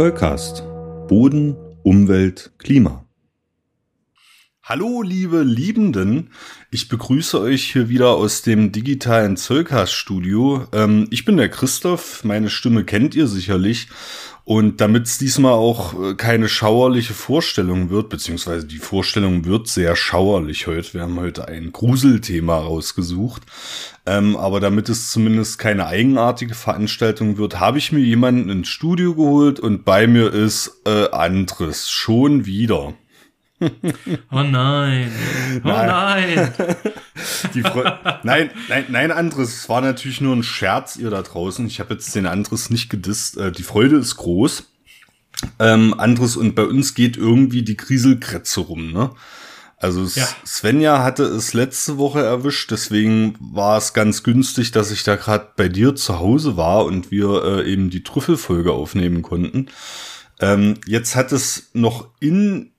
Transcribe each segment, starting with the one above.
Zollcast. Boden, Umwelt, Klima. Hallo, liebe Liebenden. Ich begrüße euch hier wieder aus dem digitalen Zollcast-Studio. Ähm, ich bin der Christoph. Meine Stimme kennt ihr sicherlich. Und damit es diesmal auch äh, keine schauerliche Vorstellung wird, beziehungsweise die Vorstellung wird sehr schauerlich heute. Wir haben heute ein Gruselthema rausgesucht. Ähm, aber damit es zumindest keine eigenartige Veranstaltung wird, habe ich mir jemanden ins Studio geholt und bei mir ist äh, Andres schon wieder. Oh nein. Oh nein. nein, nein, nein, Andres, es war natürlich nur ein Scherz, ihr da draußen. Ich habe jetzt den Andres nicht gedisst. Äh, die Freude ist groß. Ähm, Andres, und bei uns geht irgendwie die Kriselkretze rum, ne? Also ja. Svenja hatte es letzte Woche erwischt, deswegen war es ganz günstig, dass ich da gerade bei dir zu Hause war und wir äh, eben die Trüffelfolge aufnehmen konnten. Ähm, jetzt hat es noch in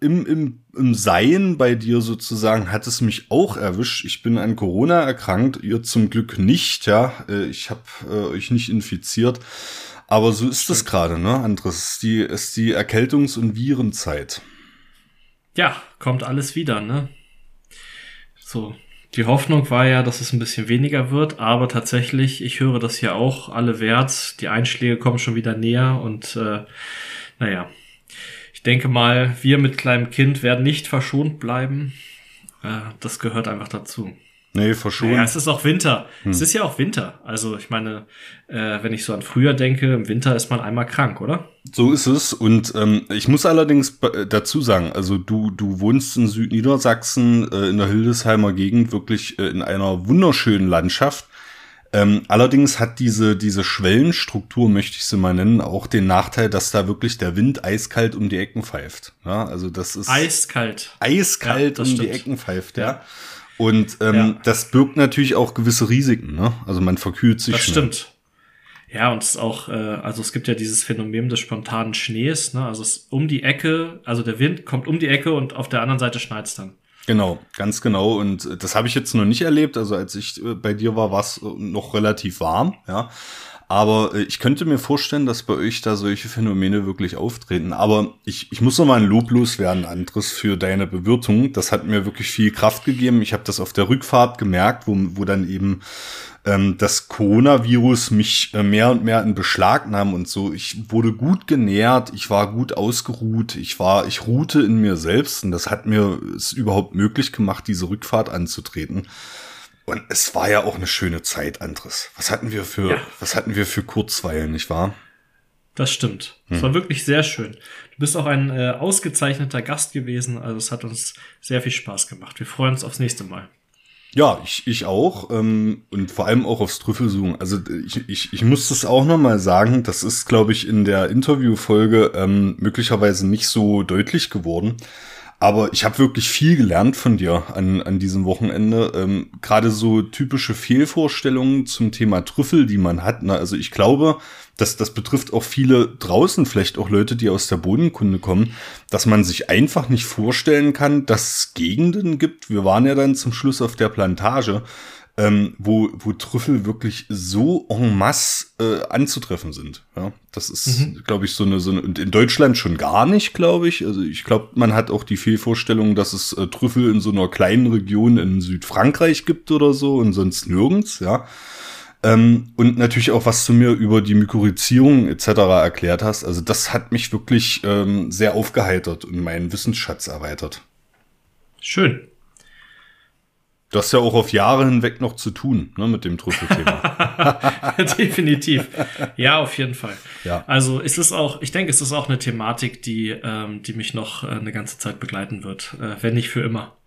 im, im, im Sein bei dir sozusagen hat es mich auch erwischt. Ich bin an Corona erkrankt, ihr zum Glück nicht, ja. Äh, ich habe äh, euch nicht infiziert. Aber so ist es gerade, ne, Andres? Ist die, ist die Erkältungs- und Virenzeit. Ja, kommt alles wieder, ne? So, die Hoffnung war ja, dass es ein bisschen weniger wird, aber tatsächlich, ich höre das ja auch alle wert. Die Einschläge kommen schon wieder näher und äh, naja, ich denke mal, wir mit kleinem Kind werden nicht verschont bleiben. Äh, das gehört einfach dazu. Nee, verschont. Ja, es ist auch Winter. Hm. Es ist ja auch Winter. Also ich meine, äh, wenn ich so an früher denke, im Winter ist man einmal krank, oder? So ist es. Und ähm, ich muss allerdings dazu sagen, also du, du wohnst in Südniedersachsen, äh, in der Hildesheimer Gegend, wirklich äh, in einer wunderschönen Landschaft. Ähm, allerdings hat diese, diese Schwellenstruktur, möchte ich sie mal nennen, auch den Nachteil, dass da wirklich der Wind eiskalt um die Ecken pfeift. Ja, also das ist eiskalt. Eiskalt ja, um stimmt. die Ecken pfeift, ja. ja. Und ähm, das birgt natürlich auch gewisse Risiken, ne? Also man verkühlt sich. Das schnell. stimmt. Ja, und es ist auch, äh, also es gibt ja dieses Phänomen des spontanen Schnees, ne? Also es um die Ecke, also der Wind kommt um die Ecke und auf der anderen Seite schneit's dann. Genau, ganz genau. Und äh, das habe ich jetzt noch nicht erlebt. Also als ich äh, bei dir war, war es äh, noch relativ warm, ja. Aber ich könnte mir vorstellen, dass bei euch da solche Phänomene wirklich auftreten. Aber ich, ich muss noch mal ein Lob loswerden, Andres, für deine Bewirtung. Das hat mir wirklich viel Kraft gegeben. Ich habe das auf der Rückfahrt gemerkt, wo, wo dann eben ähm, das Coronavirus mich äh, mehr und mehr in Beschlag nahm und so. Ich wurde gut genährt, ich war gut ausgeruht, ich war, ich ruhte in mir selbst und das hat mir es überhaupt möglich gemacht, diese Rückfahrt anzutreten. Und es war ja auch eine schöne Zeit, Andres. Was hatten wir für, ja. was hatten wir für Kurzweilen, nicht wahr? Das stimmt. Es hm. war wirklich sehr schön. Du bist auch ein äh, ausgezeichneter Gast gewesen, also es hat uns sehr viel Spaß gemacht. Wir freuen uns aufs nächste Mal. Ja, ich, ich auch. Ähm, und vor allem auch aufs Trüffelsuchen. Also ich, ich, ich muss das auch nochmal sagen, das ist, glaube ich, in der Interviewfolge ähm, möglicherweise nicht so deutlich geworden. Aber ich habe wirklich viel gelernt von dir an, an diesem Wochenende. Ähm, Gerade so typische Fehlvorstellungen zum Thema Trüffel, die man hat. Ne? Also ich glaube, dass das betrifft auch viele draußen, vielleicht auch Leute, die aus der Bodenkunde kommen, dass man sich einfach nicht vorstellen kann, dass es Gegenden gibt. Wir waren ja dann zum Schluss auf der Plantage ähm, wo, wo Trüffel wirklich so en masse äh, anzutreffen sind. Ja, das ist, mhm. glaube ich, so eine, so eine, und in Deutschland schon gar nicht, glaube ich. Also ich glaube, man hat auch die Fehlvorstellung, dass es äh, Trüffel in so einer kleinen Region in Südfrankreich gibt oder so und sonst nirgends, ja. Ähm, und natürlich auch, was du mir über die Mykorrhizierung etc. erklärt hast. Also das hat mich wirklich ähm, sehr aufgeheitert und meinen Wissensschatz erweitert. Schön. Du hast ja auch auf Jahre hinweg noch zu tun ne, mit dem Trüffelthema. Definitiv. Ja, auf jeden Fall. Ja. Also ist es auch, ich denke, es ist auch eine Thematik, die, ähm, die mich noch äh, eine ganze Zeit begleiten wird, äh, wenn nicht für immer.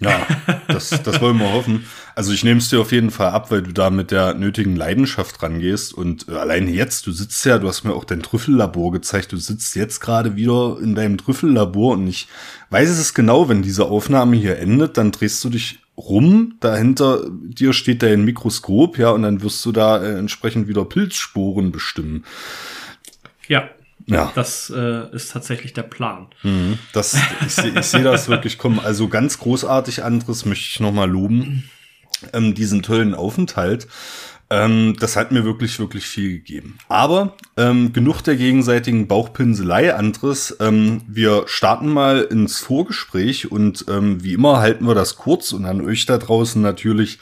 Ja, das, das wollen wir hoffen. Also ich nehme es dir auf jeden Fall ab, weil du da mit der nötigen Leidenschaft rangehst. Und äh, alleine jetzt, du sitzt ja, du hast mir auch dein Trüffellabor gezeigt, du sitzt jetzt gerade wieder in deinem Trüffellabor und ich weiß es genau, wenn diese Aufnahme hier endet, dann drehst du dich rum. Dahinter dir steht dein Mikroskop, ja, und dann wirst du da äh, entsprechend wieder Pilzsporen bestimmen. Ja. Ja. Das äh, ist tatsächlich der Plan. Mhm. Das, ich sehe ich seh das wirklich kommen. Also ganz großartig anderes möchte ich nochmal loben. Ähm, diesen tollen Aufenthalt. Ähm, das hat mir wirklich, wirklich viel gegeben. Aber ähm, genug der gegenseitigen Bauchpinselei, Andres. Ähm, wir starten mal ins Vorgespräch und ähm, wie immer halten wir das kurz und an euch da draußen natürlich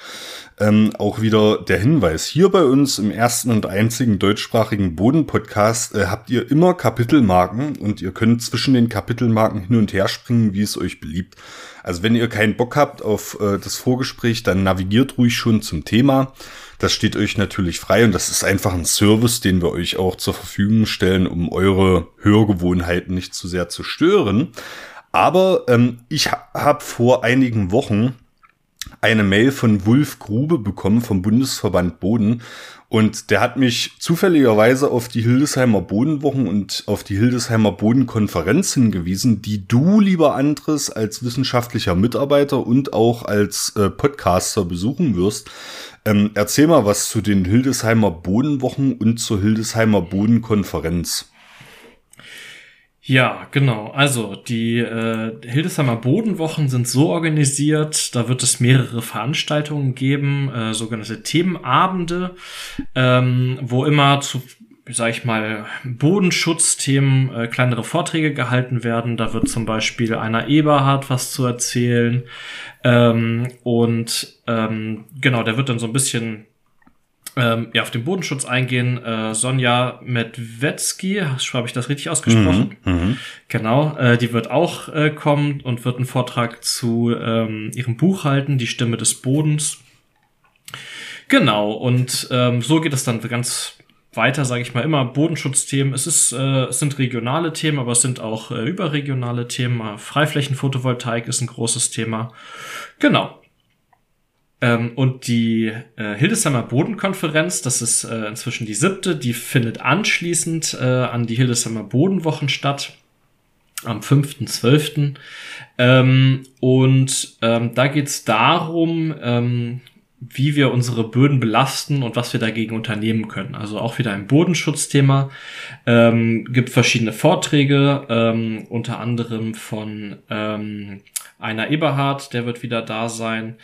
ähm, auch wieder der Hinweis. Hier bei uns im ersten und einzigen deutschsprachigen Boden-Podcast äh, habt ihr immer Kapitelmarken und ihr könnt zwischen den Kapitelmarken hin und her springen, wie es euch beliebt. Also wenn ihr keinen Bock habt auf äh, das Vorgespräch, dann navigiert ruhig schon zum Thema. Das steht euch natürlich frei und das ist einfach ein Service, den wir euch auch zur Verfügung stellen, um eure Hörgewohnheiten nicht zu sehr zu stören. Aber ähm, ich ha habe vor einigen Wochen eine Mail von Wulf Grube bekommen vom Bundesverband Boden und der hat mich zufälligerweise auf die Hildesheimer Bodenwochen und auf die Hildesheimer Bodenkonferenz hingewiesen, die du, lieber Andres, als wissenschaftlicher Mitarbeiter und auch als äh, Podcaster besuchen wirst. Ähm, erzähl mal was zu den Hildesheimer Bodenwochen und zur Hildesheimer Bodenkonferenz. Ja, genau. Also die äh, Hildesheimer Bodenwochen sind so organisiert, da wird es mehrere Veranstaltungen geben, äh, sogenannte Themenabende, ähm, wo immer zu sag ich mal, Bodenschutzthemen äh, kleinere Vorträge gehalten werden. Da wird zum Beispiel einer Eberhard was zu erzählen. Ähm, und ähm, genau, der wird dann so ein bisschen ähm, ja, auf den Bodenschutz eingehen. Äh, Sonja Medwetzki, habe ich das richtig ausgesprochen? Mhm, mh. Genau, äh, die wird auch äh, kommen und wird einen Vortrag zu ähm, ihrem Buch halten, Die Stimme des Bodens. Genau, und ähm, so geht es dann ganz weiter, sage ich mal, immer Bodenschutzthemen. Es, ist, äh, es sind regionale Themen, aber es sind auch äh, überregionale Themen. Freiflächenphotovoltaik ist ein großes Thema. Genau. Ähm, und die äh, Hildesheimer Bodenkonferenz, das ist äh, inzwischen die siebte, die findet anschließend äh, an die Hildesheimer Bodenwochen statt am 5.12. Ähm, und ähm, da geht es darum, ähm, wie wir unsere Böden belasten und was wir dagegen unternehmen können. Also auch wieder ein Bodenschutzthema. Ähm, gibt verschiedene Vorträge, ähm, unter anderem von ähm, einer Eberhard, der wird wieder da sein.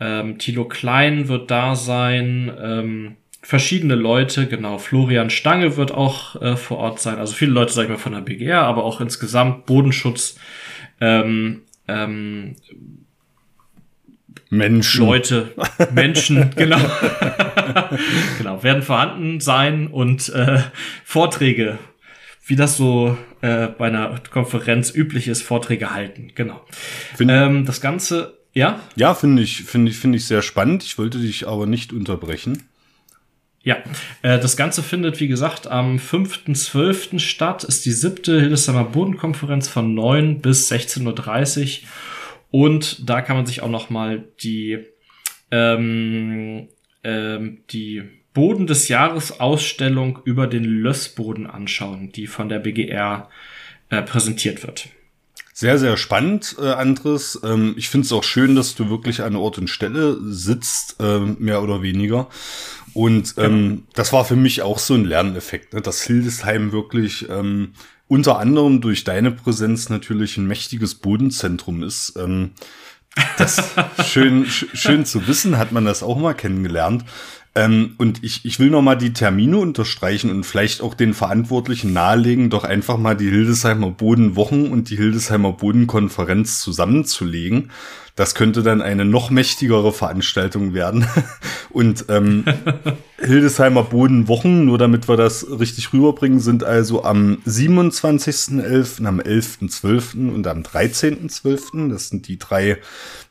Ähm, Thilo Klein wird da sein. Ähm, verschiedene Leute, genau. Florian Stange wird auch äh, vor Ort sein. Also viele Leute, sag ich mal, von der BGR, aber auch insgesamt Bodenschutz. Ähm, ähm, Menschen. Leute, Menschen, genau. genau, werden vorhanden sein und äh, Vorträge, wie das so äh, bei einer Konferenz üblich ist, Vorträge halten. Genau. Ähm, das Ganze ja? Ja, finde ich, finde ich, finde ich sehr spannend. Ich wollte dich aber nicht unterbrechen. Ja, äh, das Ganze findet, wie gesagt, am 5.12. statt, ist die siebte Hildesheimer Bodenkonferenz von 9 bis 16.30 Uhr. Und da kann man sich auch noch mal die, ähm, ähm, die Boden des Jahres Ausstellung über den Lössboden anschauen, die von der BGR äh, präsentiert wird. Sehr, sehr spannend, äh, Andres. Ähm, ich finde es auch schön, dass du wirklich an Ort und Stelle sitzt, äh, mehr oder weniger. Und ähm, genau. das war für mich auch so ein Lerneffekt, ne? dass Hildesheim wirklich ähm, unter anderem durch deine Präsenz natürlich ein mächtiges Bodenzentrum ist. Ähm, das schön, schön zu wissen, hat man das auch mal kennengelernt. Ähm, und ich, ich will noch mal die Termine unterstreichen und vielleicht auch den Verantwortlichen nahelegen, doch einfach mal die Hildesheimer Bodenwochen und die Hildesheimer Bodenkonferenz zusammenzulegen. Das könnte dann eine noch mächtigere Veranstaltung werden. Und ähm, Hildesheimer Bodenwochen, nur damit wir das richtig rüberbringen, sind also am 27.11., am 11.12. und am 13.12. Das sind die drei,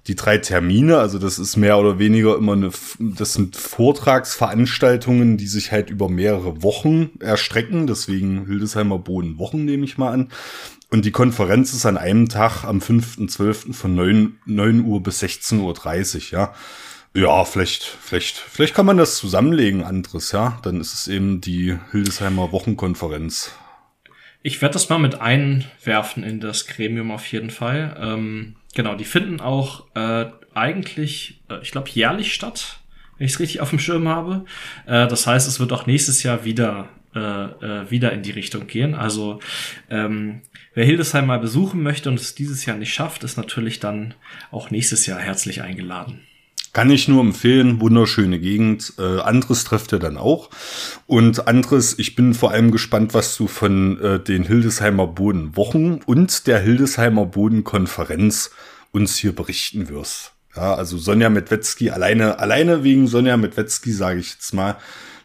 die drei Termine. Also das ist mehr oder weniger immer eine, das sind Vortragsveranstaltungen, die sich halt über mehrere Wochen erstrecken. Deswegen Hildesheimer Bodenwochen nehme ich mal an. Und die Konferenz ist an einem Tag am 5.12. von 9, 9 Uhr bis 16.30 Uhr, ja. Ja, vielleicht, vielleicht, vielleicht kann man das zusammenlegen, Andres, ja. Dann ist es eben die Hildesheimer Wochenkonferenz. Ich werde das mal mit einwerfen in das Gremium auf jeden Fall. Ähm, genau, die finden auch äh, eigentlich, äh, ich glaube, jährlich statt, wenn ich es richtig auf dem Schirm habe. Äh, das heißt, es wird auch nächstes Jahr wieder äh, äh, wieder in die Richtung gehen. Also ähm, Wer Hildesheim mal besuchen möchte und es dieses Jahr nicht schafft, ist natürlich dann auch nächstes Jahr herzlich eingeladen. Kann ich nur empfehlen, wunderschöne Gegend. Äh, anderes trefft ihr dann auch. Und anderes, ich bin vor allem gespannt, was du von äh, den Hildesheimer Bodenwochen und der Hildesheimer Bodenkonferenz uns hier berichten wirst. Ja, also Sonja Medwetzki, alleine, alleine wegen Sonja Medwetzki, sage ich jetzt mal,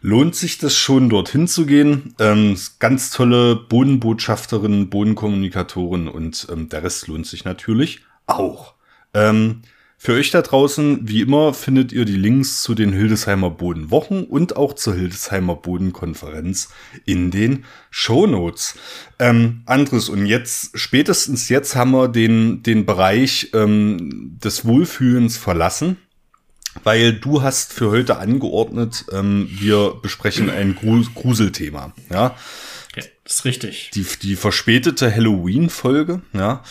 lohnt sich das schon, dorthin zu gehen. Ähm, ganz tolle Bodenbotschafterin, Bodenkommunikatorin und ähm, der Rest lohnt sich natürlich auch. Ähm, für euch da draußen, wie immer, findet ihr die Links zu den Hildesheimer Bodenwochen und auch zur Hildesheimer Bodenkonferenz in den Show Notes. Ähm, anderes und jetzt, spätestens jetzt haben wir den, den Bereich ähm, des Wohlfühlens verlassen, weil du hast für heute angeordnet, ähm, wir besprechen ein Gruselthema, ja. Ja, das ist richtig. Die, die verspätete Halloween-Folge, ja.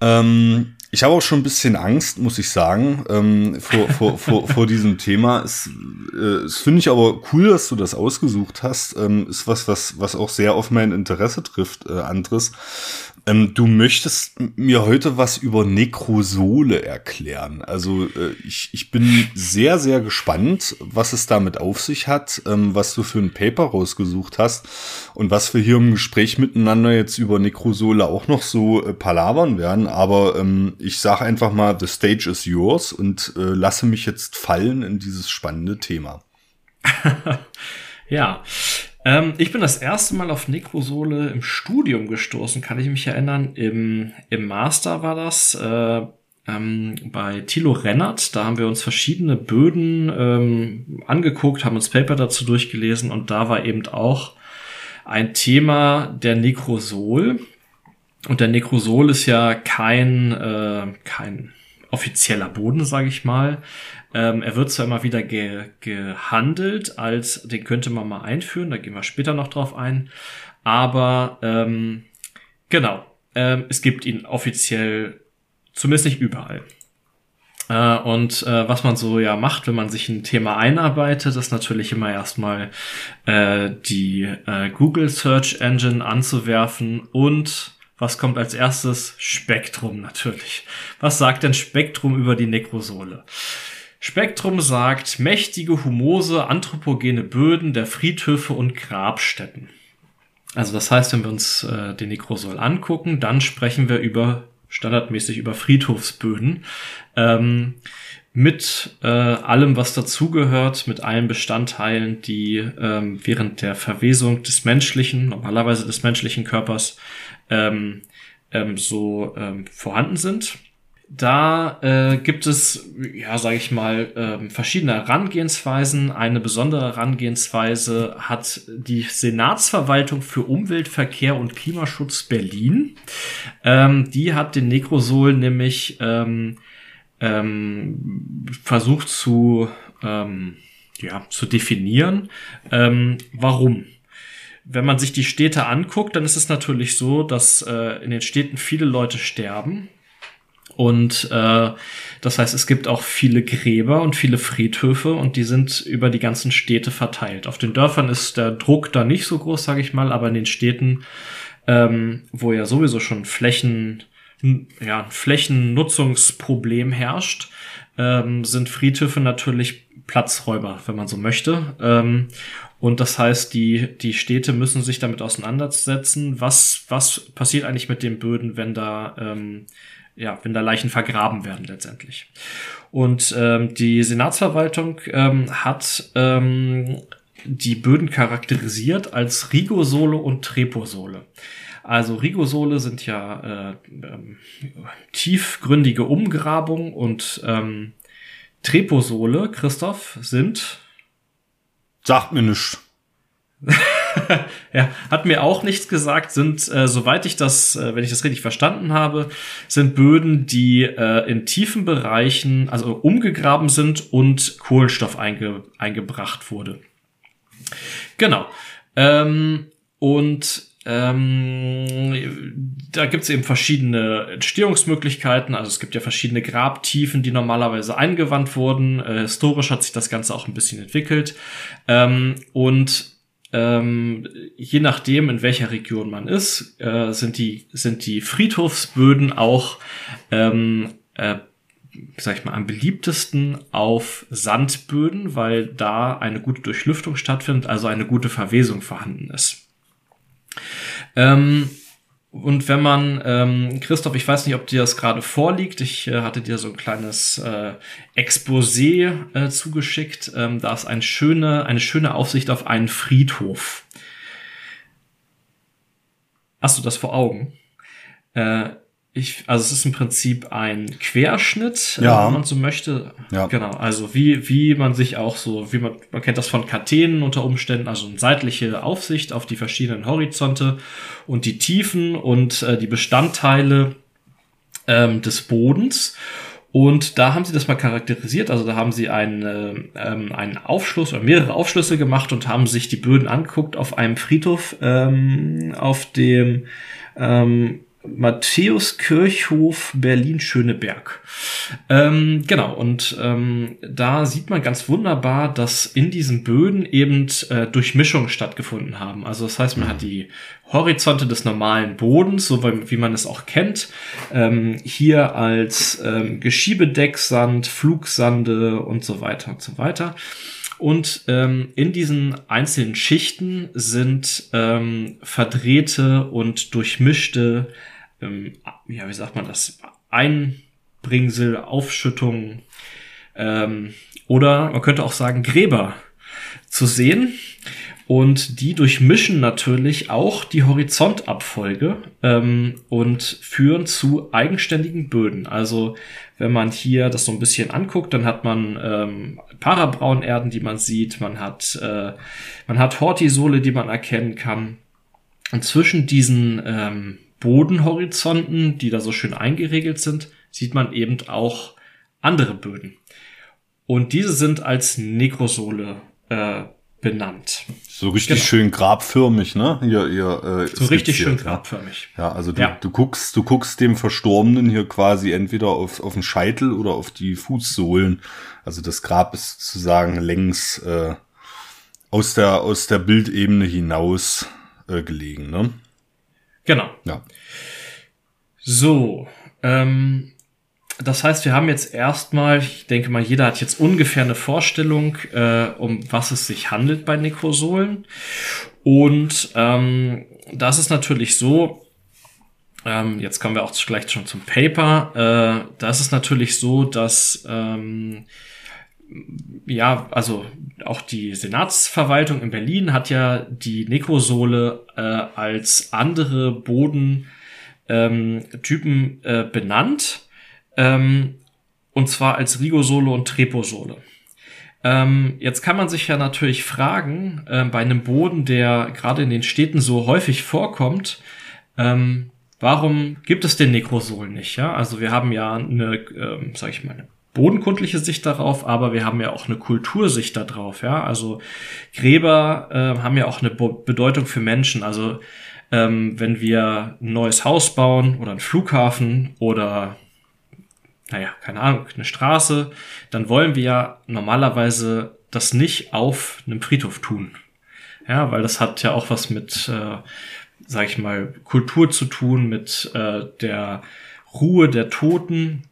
Ähm, ich habe auch schon ein bisschen Angst, muss ich sagen, ähm, vor, vor, vor, vor diesem Thema. Es, äh, es finde ich aber cool, dass du das ausgesucht hast. Ähm, ist was, was, was auch sehr auf mein Interesse trifft, äh, Andres. Ähm, du möchtest mir heute was über Nekrosole erklären. Also äh, ich, ich bin sehr, sehr gespannt, was es damit auf sich hat, ähm, was du für ein Paper rausgesucht hast und was wir hier im Gespräch miteinander jetzt über Nekrosole auch noch so äh, palabern werden. Aber ähm, ich sage einfach mal, the stage is yours und äh, lasse mich jetzt fallen in dieses spannende Thema. ja, ähm, ich bin das erste Mal auf Nekrosole im Studium gestoßen, kann ich mich erinnern. Im, im Master war das. Äh, ähm, bei Thilo Rennert, da haben wir uns verschiedene Böden ähm, angeguckt, haben uns Paper dazu durchgelesen und da war eben auch ein Thema der Nekrosol. Und der Nekrosol ist ja kein, äh, kein offizieller Boden, sage ich mal. Ähm, er wird zwar immer wieder ge gehandelt, als den könnte man mal einführen, da gehen wir später noch drauf ein. Aber ähm, genau, ähm, es gibt ihn offiziell zumindest nicht überall. Äh, und äh, was man so ja macht, wenn man sich ein Thema einarbeitet, ist natürlich immer erstmal äh, die äh, Google Search Engine anzuwerfen und was kommt als erstes? Spektrum natürlich. Was sagt denn Spektrum über die Nekrosole? Spektrum sagt mächtige, humose, anthropogene Böden der Friedhöfe und Grabstätten. Also das heißt, wenn wir uns äh, den Nekrosol angucken, dann sprechen wir über standardmäßig über Friedhofsböden. Ähm, mit äh, allem, was dazugehört, mit allen Bestandteilen, die ähm, während der Verwesung des menschlichen, normalerweise des menschlichen Körpers, ähm, ähm, so ähm, vorhanden sind. Da äh, gibt es, ja, sage ich mal, äh, verschiedene Herangehensweisen. Eine besondere Herangehensweise hat die Senatsverwaltung für Umwelt, Verkehr und Klimaschutz Berlin. Ähm, die hat den Nekrosol nämlich ähm, ähm, versucht zu, ähm, ja, zu definieren. Ähm, warum? Wenn man sich die Städte anguckt, dann ist es natürlich so, dass äh, in den Städten viele Leute sterben und äh, das heißt, es gibt auch viele Gräber und viele Friedhöfe und die sind über die ganzen Städte verteilt. Auf den Dörfern ist der Druck da nicht so groß, sage ich mal, aber in den Städten, ähm, wo ja sowieso schon Flächen, ja, Flächennutzungsproblem herrscht, ähm, sind Friedhöfe natürlich Platzräuber, wenn man so möchte. Ähm, und das heißt, die, die Städte müssen sich damit auseinandersetzen, was, was passiert eigentlich mit den Böden, wenn da ähm, ja, wenn da Leichen vergraben werden letztendlich. Und ähm, die Senatsverwaltung ähm, hat ähm, die Böden charakterisiert als Rigosole und Treposole. Also Rigosole sind ja äh, ähm, tiefgründige Umgrabungen und ähm, Treposole, Christoph, sind. Sagt mir nichts. ja, hat mir auch nichts gesagt, sind, äh, soweit ich das, äh, wenn ich das richtig verstanden habe, sind Böden, die äh, in tiefen Bereichen, also umgegraben sind und Kohlenstoff einge eingebracht wurde. Genau. Ähm, und ähm, da gibt es eben verschiedene Entstehungsmöglichkeiten. Also es gibt ja verschiedene Grabtiefen, die normalerweise eingewandt wurden. Äh, historisch hat sich das Ganze auch ein bisschen entwickelt. Ähm, und ähm, je nachdem, in welcher Region man ist, äh, sind die sind die Friedhofsböden auch ähm, äh, sag ich mal, am beliebtesten auf Sandböden, weil da eine gute Durchlüftung stattfindet, also eine gute Verwesung vorhanden ist. Ähm, und wenn man, ähm, Christoph, ich weiß nicht, ob dir das gerade vorliegt, ich äh, hatte dir so ein kleines äh, Exposé äh, zugeschickt. Ähm, da ist eine schöne, eine schöne Aufsicht auf einen Friedhof. Hast du das vor Augen? Äh, ich, also es ist im Prinzip ein Querschnitt, äh, ja. wenn man so möchte. Ja. Genau, also wie, wie man sich auch so, wie man, man kennt das von Kathenen unter Umständen, also eine seitliche Aufsicht auf die verschiedenen Horizonte und die Tiefen und äh, die Bestandteile ähm, des Bodens. Und da haben sie das mal charakterisiert, also da haben sie einen, ähm, einen Aufschluss oder mehrere Aufschlüsse gemacht und haben sich die Böden angeguckt auf einem Friedhof, ähm, auf dem ähm, Matthäuskirchhof Berlin-Schöneberg. Ähm, genau, und ähm, da sieht man ganz wunderbar, dass in diesen Böden eben äh, Durchmischungen stattgefunden haben. Also das heißt, man mhm. hat die Horizonte des normalen Bodens, so wie, wie man es auch kennt, ähm, hier als ähm, Geschiebedecksand, Flugsande und so weiter und so weiter. Und ähm, in diesen einzelnen Schichten sind ähm, verdrehte und durchmischte, ähm, ja, wie sagt man das, Einbringsel, Aufschüttungen ähm, oder man könnte auch sagen Gräber zu sehen. Und die durchmischen natürlich auch die Horizontabfolge ähm, und führen zu eigenständigen Böden. Also wenn man hier das so ein bisschen anguckt, dann hat man ähm, Parabraunerden, die man sieht, man hat, äh, man hat Hortisole, die man erkennen kann. Und zwischen diesen ähm, Bodenhorizonten, die da so schön eingeregelt sind, sieht man eben auch andere Böden. Und diese sind als Negrosole äh, benannt. So richtig genau. schön grabförmig, ne? Hier, hier, äh, so richtig schön grabförmig. Ja, also du, ja. du guckst, du guckst dem Verstorbenen hier quasi entweder auf, auf den Scheitel oder auf die Fußsohlen. Also das Grab ist sozusagen längs äh, aus der aus der Bildebene hinaus äh, gelegen, ne? Genau. Ja. So, ähm, das heißt, wir haben jetzt erstmal, ich denke mal, jeder hat jetzt ungefähr eine Vorstellung, äh, um was es sich handelt bei Nekrosolen. Und ähm, das ist natürlich so, ähm, jetzt kommen wir auch gleich schon zum Paper, äh, das ist natürlich so, dass ähm, ja, also auch die Senatsverwaltung in Berlin hat ja die Nekrosole äh, als andere Bodentypen ähm, äh, benannt ähm, und zwar als Rigosole und Treposole. Ähm, jetzt kann man sich ja natürlich fragen, äh, bei einem Boden, der gerade in den Städten so häufig vorkommt, ähm, warum gibt es den Nekrosol nicht? Ja, also wir haben ja eine, ähm, sag ich mal, bodenkundliche Sicht darauf, aber wir haben ja auch eine Kultursicht darauf. Ja, also Gräber äh, haben ja auch eine Be Bedeutung für Menschen. Also ähm, wenn wir ein neues Haus bauen oder einen Flughafen oder naja, keine Ahnung, eine Straße, dann wollen wir ja normalerweise das nicht auf einem Friedhof tun. Ja, weil das hat ja auch was mit, äh, sag ich mal, Kultur zu tun, mit äh, der Ruhe der Toten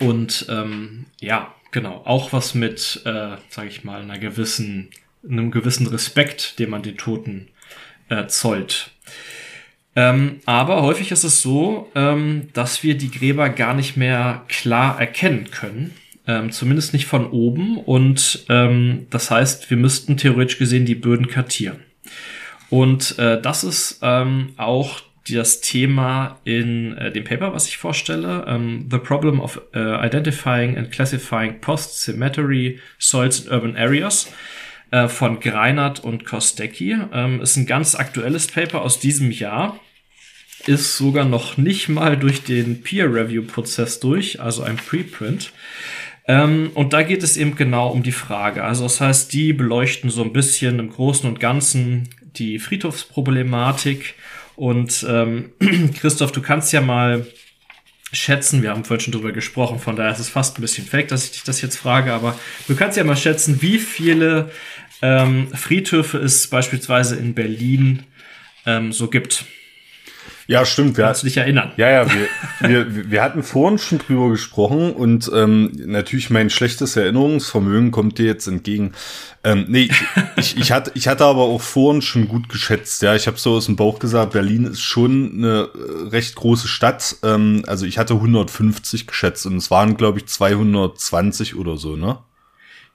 und ähm, ja, genau, auch was mit, äh, sag ich mal, einer gewissen, einem gewissen Respekt, den man den Toten äh, zollt. Ähm, aber häufig ist es so, ähm, dass wir die Gräber gar nicht mehr klar erkennen können. Ähm, zumindest nicht von oben. Und ähm, das heißt, wir müssten theoretisch gesehen die Böden kartieren. Und äh, das ist ähm, auch das Thema in äh, dem Paper, was ich vorstelle. Ähm, The Problem of uh, Identifying and Classifying Post-Cemetery Soils in Urban Areas äh, von Greinert und Kostecki. Ähm, ist ein ganz aktuelles Paper aus diesem Jahr ist sogar noch nicht mal durch den Peer-Review-Prozess durch, also ein Preprint. Ähm, und da geht es eben genau um die Frage. Also das heißt, die beleuchten so ein bisschen im Großen und Ganzen die Friedhofsproblematik. Und ähm, Christoph, du kannst ja mal schätzen, wir haben vorhin schon drüber gesprochen, von daher ist es fast ein bisschen fake, dass ich dich das jetzt frage, aber du kannst ja mal schätzen, wie viele ähm, Friedhöfe es beispielsweise in Berlin ähm, so gibt. Ja, stimmt. Wir Kannst du dich erinnern? Ja, ja, wir, wir, wir hatten vorhin schon drüber gesprochen und ähm, natürlich mein schlechtes Erinnerungsvermögen kommt dir jetzt entgegen. Ähm, nee, ich, ich, hatte, ich hatte aber auch vorhin schon gut geschätzt. Ja, ich habe so aus dem Bauch gesagt, Berlin ist schon eine äh, recht große Stadt. Ähm, also ich hatte 150 geschätzt und es waren, glaube ich, 220 oder so, ne?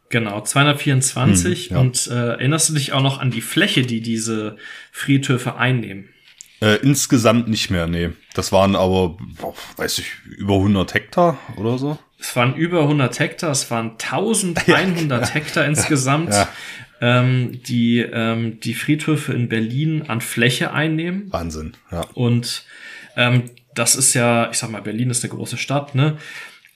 Genau, 224. Hm, ja. Und äh, erinnerst du dich auch noch an die Fläche, die diese Friedhöfe einnehmen? Äh, insgesamt nicht mehr, nee. Das waren aber, weiß ich, über 100 Hektar oder so. Es waren über 100 Hektar, es waren 1100 ja, Hektar insgesamt, ja. Ähm, die ähm, die Friedhöfe in Berlin an Fläche einnehmen. Wahnsinn, ja. Und ähm, das ist ja, ich sag mal, Berlin ist eine große Stadt, ne?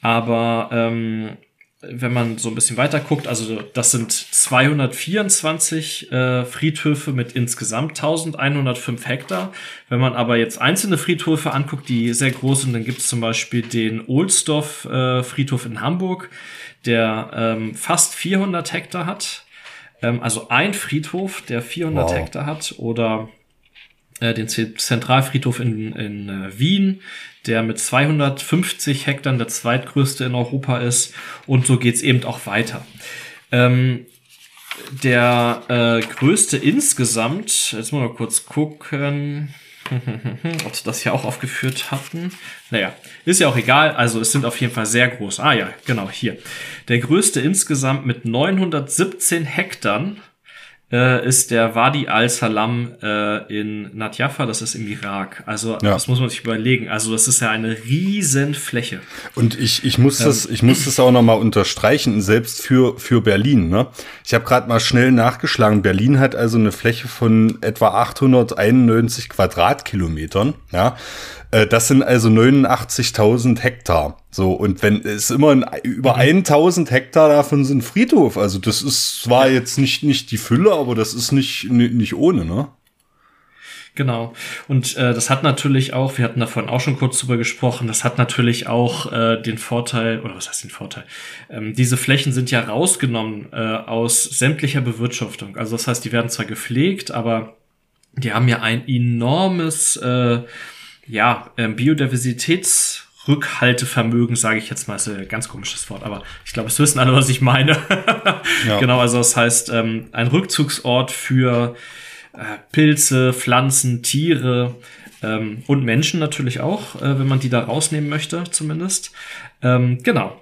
Aber ähm, wenn man so ein bisschen weiter guckt, also das sind 224 äh, Friedhöfe mit insgesamt 1105 Hektar. Wenn man aber jetzt einzelne Friedhöfe anguckt, die sehr groß sind, dann gibt es zum Beispiel den Ohlsdorf äh, Friedhof in Hamburg, der ähm, fast 400 Hektar hat. Ähm, also ein Friedhof, der 400 wow. Hektar hat. Oder äh, den Zentralfriedhof in, in äh, Wien, der mit 250 Hektar der zweitgrößte in Europa ist. Und so geht's eben auch weiter. Ähm, der äh, größte insgesamt, jetzt mal kurz gucken, ob sie das hier auch aufgeführt hatten. Naja, ist ja auch egal. Also es sind auf jeden Fall sehr groß. Ah ja, genau, hier. Der größte insgesamt mit 917 Hektar äh, ist der Wadi al-Salam äh, in Nadjafa, das ist im Irak. Also ja. das muss man sich überlegen. Also das ist ja eine riesen Fläche. Und ich, ich muss ähm, das, ich muss das auch nochmal unterstreichen, selbst für, für Berlin. Ne? Ich habe gerade mal schnell nachgeschlagen. Berlin hat also eine Fläche von etwa 891 Quadratkilometern. Ja, das sind also 89.000 Hektar. So, und wenn es immer in, über mhm. 1000 Hektar davon sind Friedhof, also das ist zwar jetzt nicht, nicht die Fülle, aber das ist nicht, nicht ohne, ne? Genau. Und äh, das hat natürlich auch, wir hatten davon auch schon kurz drüber gesprochen, das hat natürlich auch äh, den Vorteil, oder was heißt den Vorteil? Ähm, diese Flächen sind ja rausgenommen äh, aus sämtlicher Bewirtschaftung. Also das heißt, die werden zwar gepflegt, aber die haben ja ein enormes äh, ja, ähm, Biodiversitätsrückhaltevermögen, sage ich jetzt mal, ist ein ganz komisches Wort, aber ich glaube, es wissen alle, was ich meine. ja. Genau, also das heißt, ähm, ein Rückzugsort für äh, Pilze, Pflanzen, Tiere ähm, und Menschen natürlich auch, äh, wenn man die da rausnehmen möchte, zumindest. Ähm, genau.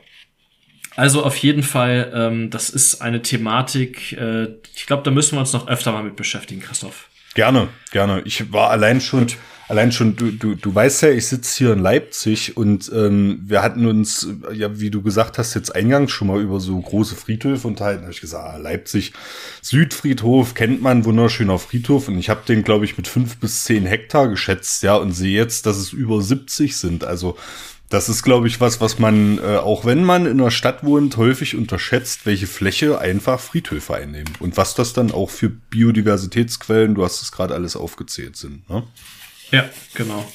Also auf jeden Fall, ähm, das ist eine Thematik, äh, ich glaube, da müssen wir uns noch öfter mal mit beschäftigen, Christoph. Gerne, gerne. Ich war allein schon. Gut allein schon, du, du, du weißt ja, ich sitze hier in Leipzig und ähm, wir hatten uns, ja, wie du gesagt hast, jetzt eingangs schon mal über so große Friedhöfe unterhalten. Da habe ich gesagt, ah, Leipzig, Südfriedhof, kennt man, wunderschöner Friedhof. Und ich habe den, glaube ich, mit fünf bis zehn Hektar geschätzt, ja, und sehe jetzt, dass es über 70 sind. Also das ist, glaube ich, was, was man, äh, auch wenn man in einer Stadt wohnt, häufig unterschätzt, welche Fläche einfach Friedhöfe einnehmen. Und was das dann auch für Biodiversitätsquellen, du hast es gerade alles aufgezählt sind. Ne? Ja, genau.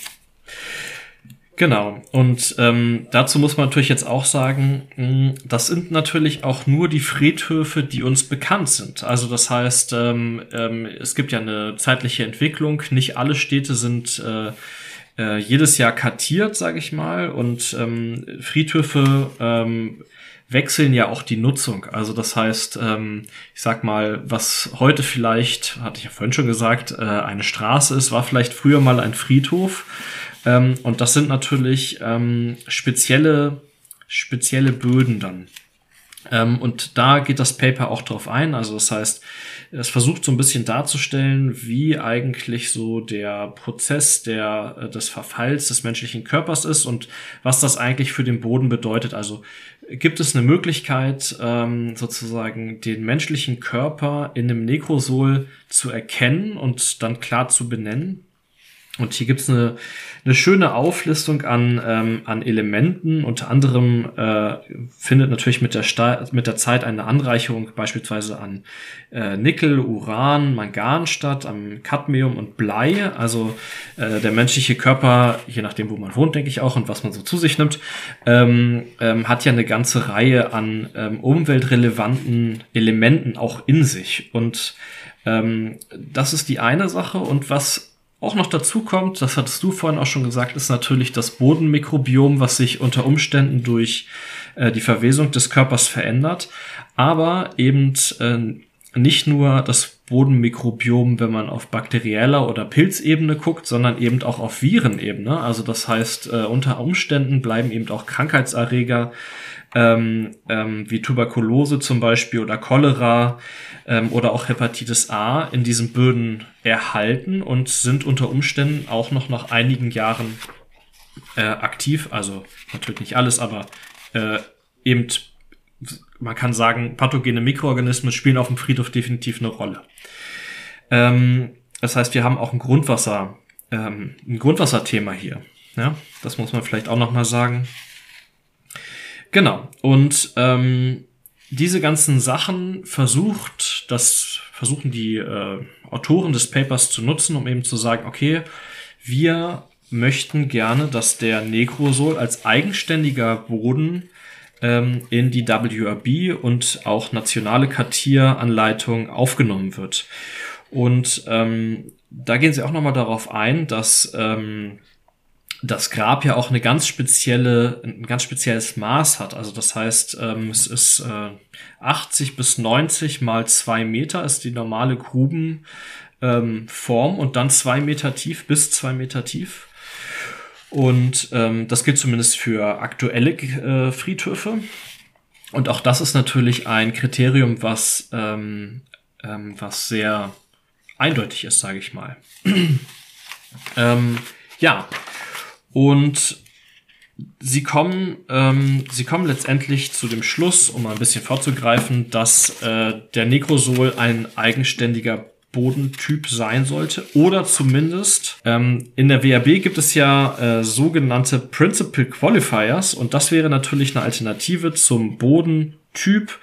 Genau. Und ähm, dazu muss man natürlich jetzt auch sagen, mh, hm, das sind natürlich auch nur die Friedhöfe, die uns bekannt sind. Also das heißt, ähm, ähm, es gibt ja eine zeitliche Entwicklung. Nicht alle Städte sind äh, äh, jedes Jahr kartiert, sage ich mal. Und ähm, Friedhöfe ähm, wechseln ja auch die Nutzung. Also das heißt, ähm, ich sag mal, was heute vielleicht, hatte ich ja vorhin schon gesagt, äh, eine Straße ist, war vielleicht früher mal ein Friedhof. Ähm, und das sind natürlich ähm, spezielle, spezielle Böden dann. Ähm, und da geht das Paper auch drauf ein. Also das heißt, es versucht so ein bisschen darzustellen, wie eigentlich so der Prozess der, äh, des Verfalls des menschlichen Körpers ist und was das eigentlich für den Boden bedeutet. Also gibt es eine Möglichkeit, ähm, sozusagen den menschlichen Körper in einem Nekrosol zu erkennen und dann klar zu benennen. Und hier gibt's eine, eine schöne Auflistung an, ähm, an Elementen. Unter anderem äh, findet natürlich mit der, Sta mit der Zeit eine Anreicherung beispielsweise an äh, Nickel, Uran, Mangan statt, am Cadmium und Blei. Also äh, der menschliche Körper, je nachdem, wo man wohnt, denke ich auch, und was man so zu sich nimmt, ähm, ähm, hat ja eine ganze Reihe an ähm, umweltrelevanten Elementen auch in sich. Und ähm, das ist die eine Sache. Und was auch noch dazu kommt, das hattest du vorhin auch schon gesagt, ist natürlich das Bodenmikrobiom, was sich unter Umständen durch äh, die Verwesung des Körpers verändert, aber eben äh, nicht nur das Bodenmikrobiom, wenn man auf bakterieller oder Pilzebene guckt, sondern eben auch auf Virenebene. Also das heißt, äh, unter Umständen bleiben eben auch Krankheitserreger ähm, ähm, wie Tuberkulose zum Beispiel oder Cholera ähm, oder auch Hepatitis A in diesen Böden erhalten und sind unter Umständen auch noch nach einigen Jahren äh, aktiv. Also natürlich nicht alles, aber äh, eben man kann sagen, pathogene Mikroorganismen spielen auf dem Friedhof definitiv eine Rolle. Ähm, das heißt, wir haben auch ein Grundwasser, ähm, ein Grundwasserthema hier. Ja, das muss man vielleicht auch noch mal sagen. Genau. Und ähm, diese ganzen Sachen versucht, das versuchen die äh, Autoren des Papers zu nutzen, um eben zu sagen, okay, wir möchten gerne, dass der Negrosol als eigenständiger Boden ähm, in die WRB und auch nationale Kartieranleitung aufgenommen wird. Und ähm, da gehen sie auch nochmal darauf ein, dass ähm, das Grab ja auch eine ganz spezielle, ein ganz spezielles Maß hat. Also das heißt, ähm, es ist äh, 80 bis 90 mal zwei Meter ist die normale Grubenform ähm, und dann zwei Meter tief bis zwei Meter tief. Und ähm, das gilt zumindest für aktuelle äh, Friedhöfe. Und auch das ist natürlich ein Kriterium, was, ähm, ähm, was sehr eindeutig ist, sage ich mal. ähm, ja, und sie kommen, ähm, sie kommen letztendlich zu dem Schluss, um mal ein bisschen vorzugreifen, dass äh, der Nekrosol ein eigenständiger Bodentyp sein sollte. Oder zumindest ähm, in der WRB gibt es ja äh, sogenannte Principal Qualifiers und das wäre natürlich eine Alternative zum Bodentyp,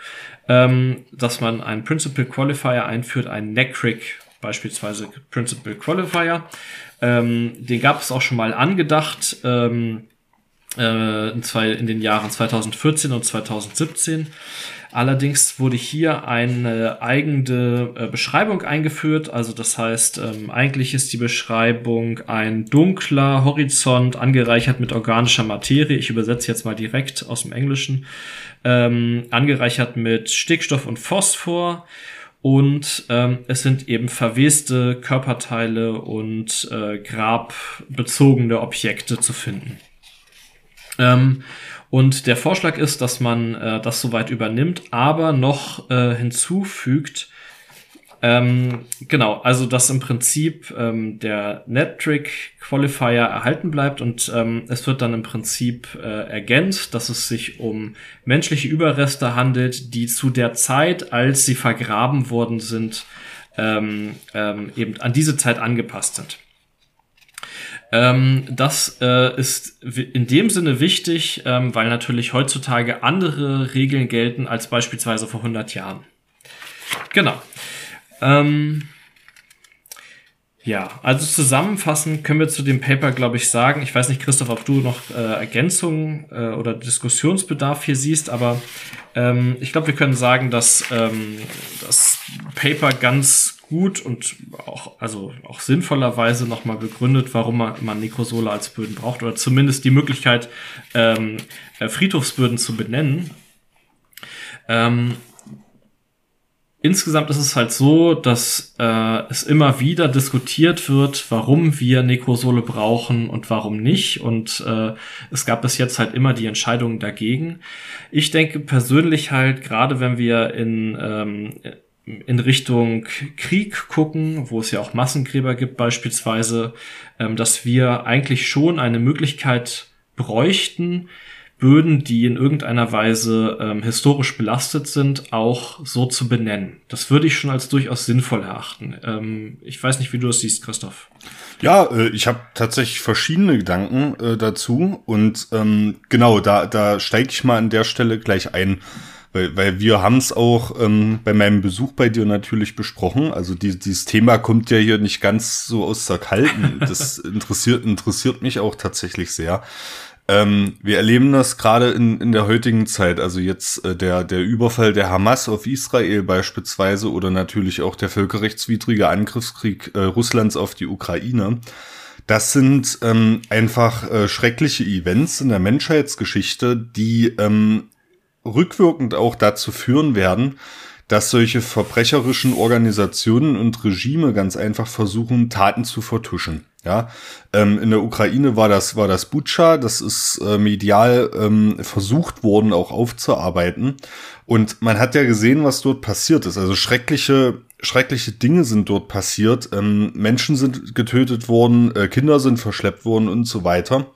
ähm, dass man einen Principal Qualifier einführt, einen NECRIC beispielsweise Principal Qualifier. Ähm, den gab es auch schon mal angedacht ähm, äh, in, zwei, in den Jahren 2014 und 2017. Allerdings wurde hier eine eigene äh, Beschreibung eingeführt. Also das heißt, ähm, eigentlich ist die Beschreibung ein dunkler Horizont angereichert mit organischer Materie. Ich übersetze jetzt mal direkt aus dem Englischen. Ähm, angereichert mit Stickstoff und Phosphor. Und ähm, es sind eben verweste Körperteile und äh, grabbezogene Objekte zu finden. Ähm, und der Vorschlag ist, dass man äh, das soweit übernimmt, aber noch äh, hinzufügt, ähm, genau, also dass im Prinzip ähm, der Netric Qualifier erhalten bleibt und ähm, es wird dann im Prinzip äh, ergänzt, dass es sich um menschliche Überreste handelt, die zu der Zeit, als sie vergraben worden sind, ähm, ähm, eben an diese Zeit angepasst sind. Ähm, das äh, ist in dem Sinne wichtig, ähm, weil natürlich heutzutage andere Regeln gelten als beispielsweise vor 100 Jahren. Genau. Ähm, ja, also zusammenfassend können wir zu dem Paper, glaube ich, sagen, ich weiß nicht, Christoph, ob du noch äh, Ergänzungen äh, oder Diskussionsbedarf hier siehst, aber ähm, ich glaube, wir können sagen, dass ähm, das Paper ganz gut und auch, also auch sinnvollerweise nochmal begründet, warum man, man Nekrosole als Böden braucht oder zumindest die Möglichkeit, ähm, äh, Friedhofsböden zu benennen. Ähm, insgesamt ist es halt so, dass äh, es immer wieder diskutiert wird, warum wir Nekrosole brauchen und warum nicht. Und äh, es gab bis jetzt halt immer die Entscheidung dagegen. Ich denke persönlich halt, gerade wenn wir in ähm, in Richtung Krieg gucken, wo es ja auch Massengräber gibt beispielsweise, ähm, dass wir eigentlich schon eine Möglichkeit bräuchten, Böden, die in irgendeiner Weise ähm, historisch belastet sind, auch so zu benennen. Das würde ich schon als durchaus sinnvoll erachten. Ähm, ich weiß nicht, wie du das siehst, Christoph. Ja, äh, ich habe tatsächlich verschiedene Gedanken äh, dazu und ähm, genau, da, da steige ich mal an der Stelle gleich ein. Weil, weil wir haben es auch ähm, bei meinem Besuch bei dir natürlich besprochen. Also die, dieses Thema kommt ja hier nicht ganz so aus der Kalten. Das interessiert, interessiert mich auch tatsächlich sehr. Ähm, wir erleben das gerade in, in der heutigen Zeit. Also jetzt äh, der, der Überfall der Hamas auf Israel beispielsweise oder natürlich auch der völkerrechtswidrige Angriffskrieg äh, Russlands auf die Ukraine. Das sind ähm, einfach äh, schreckliche Events in der Menschheitsgeschichte, die ähm, rückwirkend auch dazu führen werden, dass solche verbrecherischen Organisationen und Regime ganz einfach versuchen, Taten zu vertuschen. Ja, ähm, in der Ukraine war das war das Butscha, das ist äh, medial ähm, versucht worden auch aufzuarbeiten und man hat ja gesehen, was dort passiert ist. Also schreckliche schreckliche Dinge sind dort passiert. Ähm, Menschen sind getötet worden, äh, Kinder sind verschleppt worden und so weiter.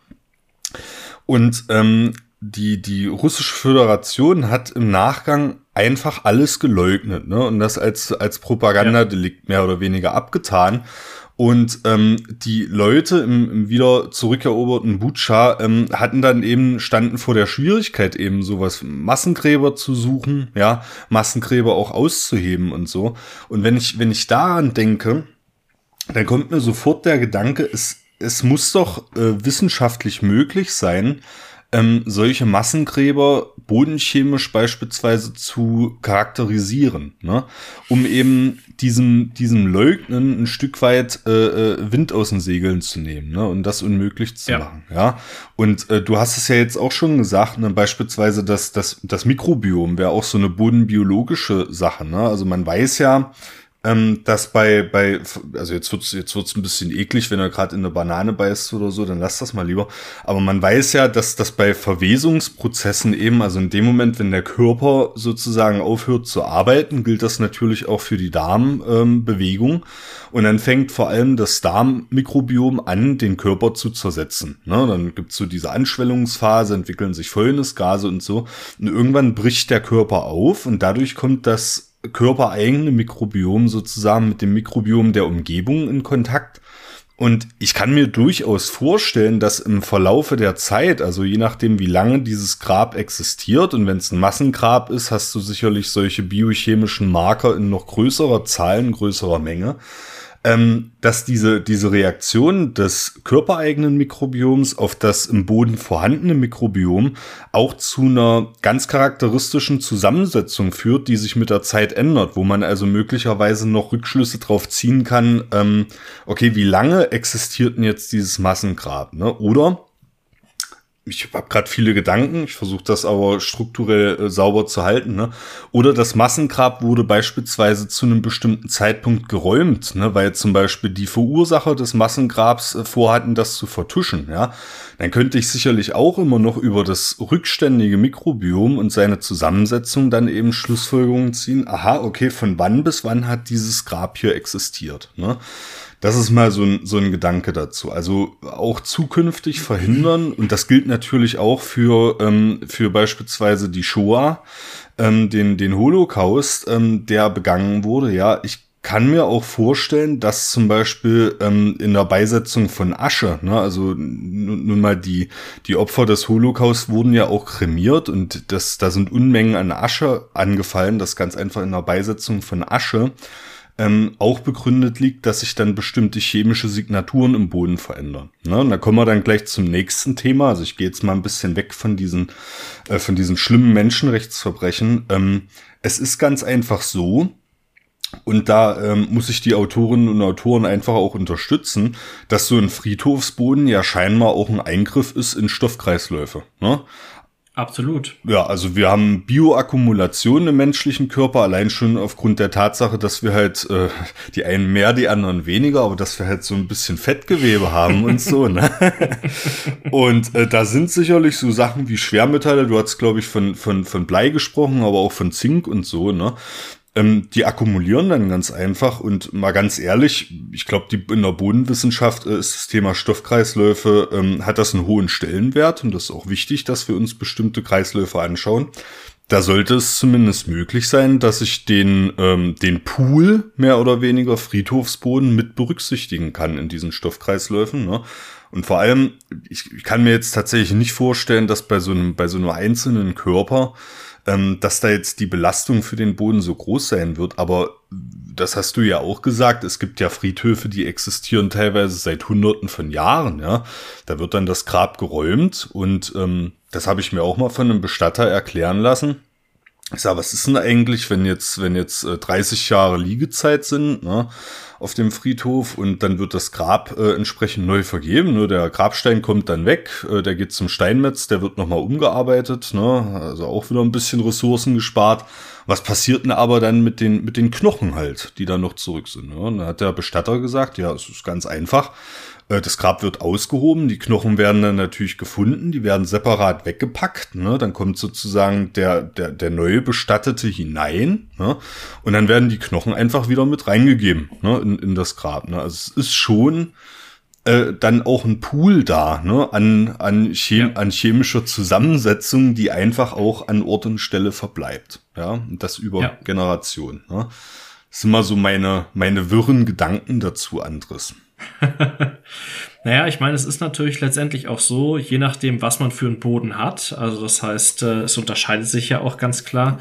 Und ähm, die, die russische Föderation hat im Nachgang einfach alles geleugnet ne? und das als, als Propagandadelikt mehr oder weniger abgetan. Und ähm, die Leute im, im wieder zurückeroberten Butscha ähm, hatten dann eben, standen vor der Schwierigkeit eben sowas, Massengräber zu suchen, ja, Massengräber auch auszuheben und so. Und wenn ich, wenn ich daran denke, dann kommt mir sofort der Gedanke, es, es muss doch äh, wissenschaftlich möglich sein, ähm, solche Massengräber bodenchemisch beispielsweise zu charakterisieren, ne? um eben diesem, diesem Leugnen ein Stück weit äh, äh, Wind aus den Segeln zu nehmen ne? und das unmöglich zu ja. machen. Ja? Und äh, du hast es ja jetzt auch schon gesagt, ne? beispielsweise das, das, das Mikrobiom wäre auch so eine bodenbiologische Sache. Ne? Also man weiß ja, ähm, dass bei, bei, also jetzt wird's jetzt wird's ein bisschen eklig, wenn er gerade in eine Banane beißt oder so, dann lass das mal lieber. Aber man weiß ja, dass das bei Verwesungsprozessen eben, also in dem Moment, wenn der Körper sozusagen aufhört zu arbeiten, gilt das natürlich auch für die Darmbewegung. Ähm, und dann fängt vor allem das Darmmikrobiom an, den Körper zu zersetzen. Ne? Dann gibt's so diese Anschwellungsphase, entwickeln sich Fäulnisgase und so. Und irgendwann bricht der Körper auf und dadurch kommt das körpereigene Mikrobiom sozusagen mit dem Mikrobiom der Umgebung in Kontakt. Und ich kann mir durchaus vorstellen, dass im Verlaufe der Zeit, also je nachdem, wie lange dieses Grab existiert, und wenn es ein Massengrab ist, hast du sicherlich solche biochemischen Marker in noch größerer Zahl, in größerer Menge, ähm, dass diese, diese Reaktion des körpereigenen Mikrobioms auf das im Boden vorhandene Mikrobiom auch zu einer ganz charakteristischen Zusammensetzung führt, die sich mit der Zeit ändert, wo man also möglicherweise noch Rückschlüsse drauf ziehen kann, ähm, okay, wie lange existiert denn jetzt dieses Massengrab? Ne? Oder ich habe gerade viele Gedanken, ich versuche das aber strukturell äh, sauber zu halten. Ne? Oder das Massengrab wurde beispielsweise zu einem bestimmten Zeitpunkt geräumt, ne? weil zum Beispiel die Verursacher des Massengrabs äh, vorhatten, das zu vertuschen. Ja? Dann könnte ich sicherlich auch immer noch über das rückständige Mikrobiom und seine Zusammensetzung dann eben Schlussfolgerungen ziehen. Aha, okay, von wann bis wann hat dieses Grab hier existiert? Ne? Das ist mal so ein, so ein Gedanke dazu. Also auch zukünftig verhindern, und das gilt natürlich auch für, ähm, für beispielsweise die Shoah, ähm, den, den Holocaust, ähm, der begangen wurde. Ja, ich kann mir auch vorstellen, dass zum Beispiel ähm, in der Beisetzung von Asche, ne, also nun mal die, die Opfer des Holocaust wurden ja auch kremiert und das, da sind Unmengen an Asche angefallen, das ganz einfach in der Beisetzung von Asche ähm, auch begründet liegt, dass sich dann bestimmte chemische Signaturen im Boden verändern. Ne? Und da kommen wir dann gleich zum nächsten Thema. Also ich gehe jetzt mal ein bisschen weg von diesen, äh, von diesen schlimmen Menschenrechtsverbrechen. Ähm, es ist ganz einfach so, und da ähm, muss ich die Autorinnen und Autoren einfach auch unterstützen, dass so ein Friedhofsboden ja scheinbar auch ein Eingriff ist in Stoffkreisläufe. Ne? Absolut. Ja, also wir haben Bioakkumulation im menschlichen Körper, allein schon aufgrund der Tatsache, dass wir halt äh, die einen mehr, die anderen weniger, aber dass wir halt so ein bisschen Fettgewebe haben und so. Ne? Und äh, da sind sicherlich so Sachen wie Schwermetalle, du hast, glaube ich, von, von, von Blei gesprochen, aber auch von Zink und so, ne? Ähm, die akkumulieren dann ganz einfach und mal ganz ehrlich, ich glaube, die in der Bodenwissenschaft äh, ist das Thema Stoffkreisläufe, ähm, hat das einen hohen Stellenwert und das ist auch wichtig, dass wir uns bestimmte Kreisläufe anschauen. Da sollte es zumindest möglich sein, dass ich den, ähm, den Pool mehr oder weniger Friedhofsboden mit berücksichtigen kann in diesen Stoffkreisläufen. Ne? Und vor allem, ich, ich kann mir jetzt tatsächlich nicht vorstellen, dass bei so einem, bei so einem einzelnen Körper ähm, dass da jetzt die Belastung für den Boden so groß sein wird. Aber das hast du ja auch gesagt, es gibt ja Friedhöfe, die existieren teilweise seit Hunderten von Jahren, ja. Da wird dann das Grab geräumt und ähm, das habe ich mir auch mal von einem Bestatter erklären lassen. Ich sage, was ist denn eigentlich, wenn jetzt, wenn jetzt äh, 30 Jahre Liegezeit sind, ne? Auf dem Friedhof und dann wird das Grab äh, entsprechend neu vergeben. Ne? Der Grabstein kommt dann weg, äh, der geht zum Steinmetz, der wird nochmal umgearbeitet, ne? also auch wieder ein bisschen Ressourcen gespart. Was passiert denn aber dann mit den, mit den Knochen halt, die dann noch zurück sind? Ne? Und dann hat der Bestatter gesagt, ja, es ist ganz einfach. Äh, das Grab wird ausgehoben, die Knochen werden dann natürlich gefunden, die werden separat weggepackt, ne? dann kommt sozusagen der, der, der neue Bestattete hinein ne? und dann werden die Knochen einfach wieder mit reingegeben ne? in, in das Grab. Ne? Also es ist schon äh, dann auch ein Pool da ne? an, an, Chem ja. an chemischer Zusammensetzung, die einfach auch an Ort und Stelle verbleibt. Ja, und das über ja. Generationen. Ne? Das sind immer so meine, meine wirren Gedanken dazu, Andres. naja, ich meine, es ist natürlich letztendlich auch so, je nachdem, was man für einen Boden hat, also das heißt, äh, es unterscheidet sich ja auch ganz klar,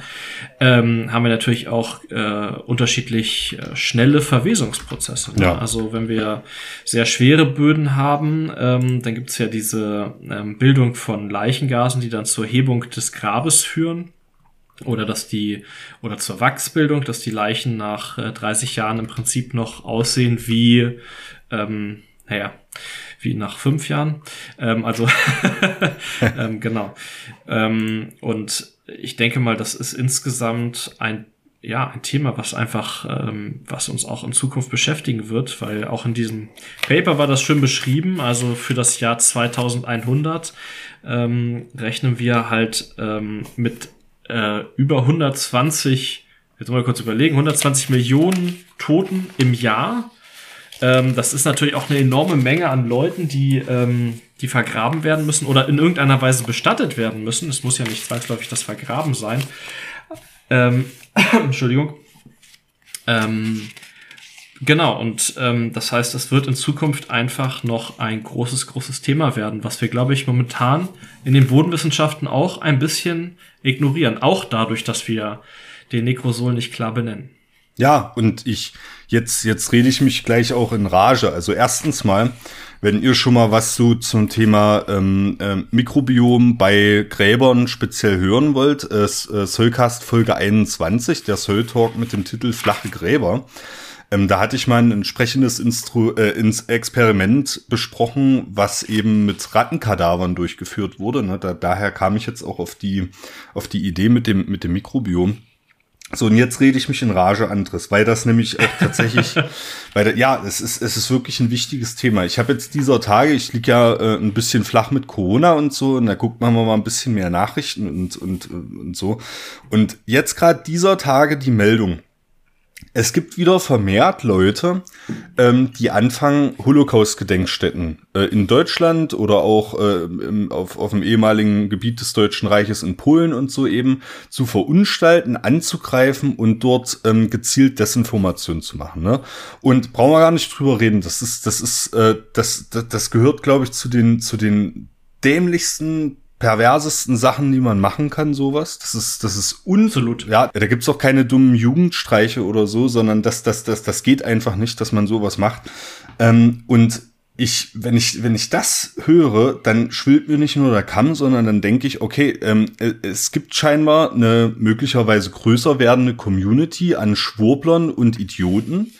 ähm, haben wir natürlich auch äh, unterschiedlich äh, schnelle Verwesungsprozesse. Ne? Ja. Also wenn wir sehr schwere Böden haben, ähm, dann gibt es ja diese ähm, Bildung von Leichengasen, die dann zur Hebung des Grabes führen oder dass die oder zur Wachsbildung, dass die Leichen nach äh, 30 Jahren im Prinzip noch aussehen wie ähm, naja, wie nach fünf Jahren. Ähm, also ähm, genau. Ähm, und ich denke mal, das ist insgesamt ein ja, ein Thema, was einfach, ähm, was uns auch in Zukunft beschäftigen wird, weil auch in diesem Paper war das schön beschrieben. Also für das Jahr 2100 ähm, rechnen wir halt ähm, mit äh, über 120, jetzt mal kurz überlegen, 120 Millionen Toten im Jahr ähm, das ist natürlich auch eine enorme Menge an Leuten, die, ähm, die vergraben werden müssen oder in irgendeiner Weise bestattet werden müssen. Es muss ja nicht zwangsläufig das Vergraben sein. Ähm, Entschuldigung. Ähm, genau, und ähm, das heißt, es wird in Zukunft einfach noch ein großes, großes Thema werden, was wir, glaube ich, momentan in den Bodenwissenschaften auch ein bisschen ignorieren. Auch dadurch, dass wir den Nekrosol nicht klar benennen. Ja, und ich, jetzt, jetzt rede ich mich gleich auch in Rage. Also erstens mal, wenn ihr schon mal was so zum Thema ähm, äh, Mikrobiom bei Gräbern speziell hören wollt, äh, äh, Soulcast Folge 21, der Soul Talk mit dem Titel Flache Gräber. Ähm, da hatte ich mal ein entsprechendes Instru äh, ins Experiment besprochen, was eben mit Rattenkadavern durchgeführt wurde. Ne? Da, daher kam ich jetzt auch auf die, auf die Idee mit dem, mit dem Mikrobiom. So, und jetzt rede ich mich in Rage, Andres, weil das nämlich auch tatsächlich, weil da, ja, es ist, es ist wirklich ein wichtiges Thema. Ich habe jetzt dieser Tage, ich lieg ja äh, ein bisschen flach mit Corona und so, und da guckt man mal ein bisschen mehr Nachrichten und, und, und so. Und jetzt gerade dieser Tage die Meldung, es gibt wieder vermehrt Leute, ähm, die anfangen, Holocaust-Gedenkstätten äh, in Deutschland oder auch äh, im, auf, auf dem ehemaligen Gebiet des Deutschen Reiches in Polen und so eben zu verunstalten, anzugreifen und dort ähm, gezielt Desinformation zu machen. Ne? Und brauchen wir gar nicht drüber reden. Das ist, das ist, äh, das, das, das gehört, glaube ich, zu den, zu den dämlichsten perversesten Sachen, die man machen kann, sowas. Das ist, das ist unsalut. Ja, da gibt's auch keine dummen Jugendstreiche oder so, sondern das, das, das, das geht einfach nicht, dass man sowas macht. Ähm, und ich, wenn ich, wenn ich das höre, dann schwillt mir nicht nur der Kamm, sondern dann denke ich, okay, ähm, äh, es gibt scheinbar eine möglicherweise größer werdende Community an Schwurblern und Idioten,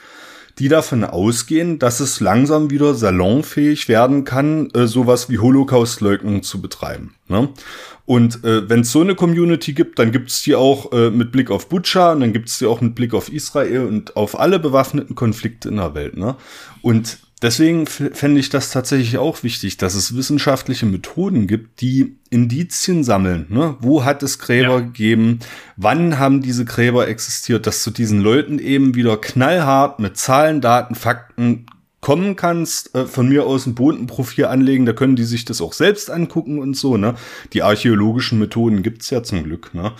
die davon ausgehen, dass es langsam wieder salonfähig werden kann, äh, sowas wie Holocaust-Leugnung zu betreiben. Ne? Und äh, wenn es so eine Community gibt, dann gibt es die auch äh, mit Blick auf Butcher und dann gibt es die auch mit Blick auf Israel und auf alle bewaffneten Konflikte in der Welt. Ne? Und Deswegen fände ich das tatsächlich auch wichtig, dass es wissenschaftliche Methoden gibt, die Indizien sammeln. Ne? Wo hat es Gräber ja. gegeben? Wann haben diese Gräber existiert? Dass du diesen Leuten eben wieder knallhart mit Zahlen, Daten, Fakten kommen kannst, äh, von mir aus ein Bodenprofil anlegen, da können die sich das auch selbst angucken und so, ne? Die archäologischen Methoden gibt's ja zum Glück, ne?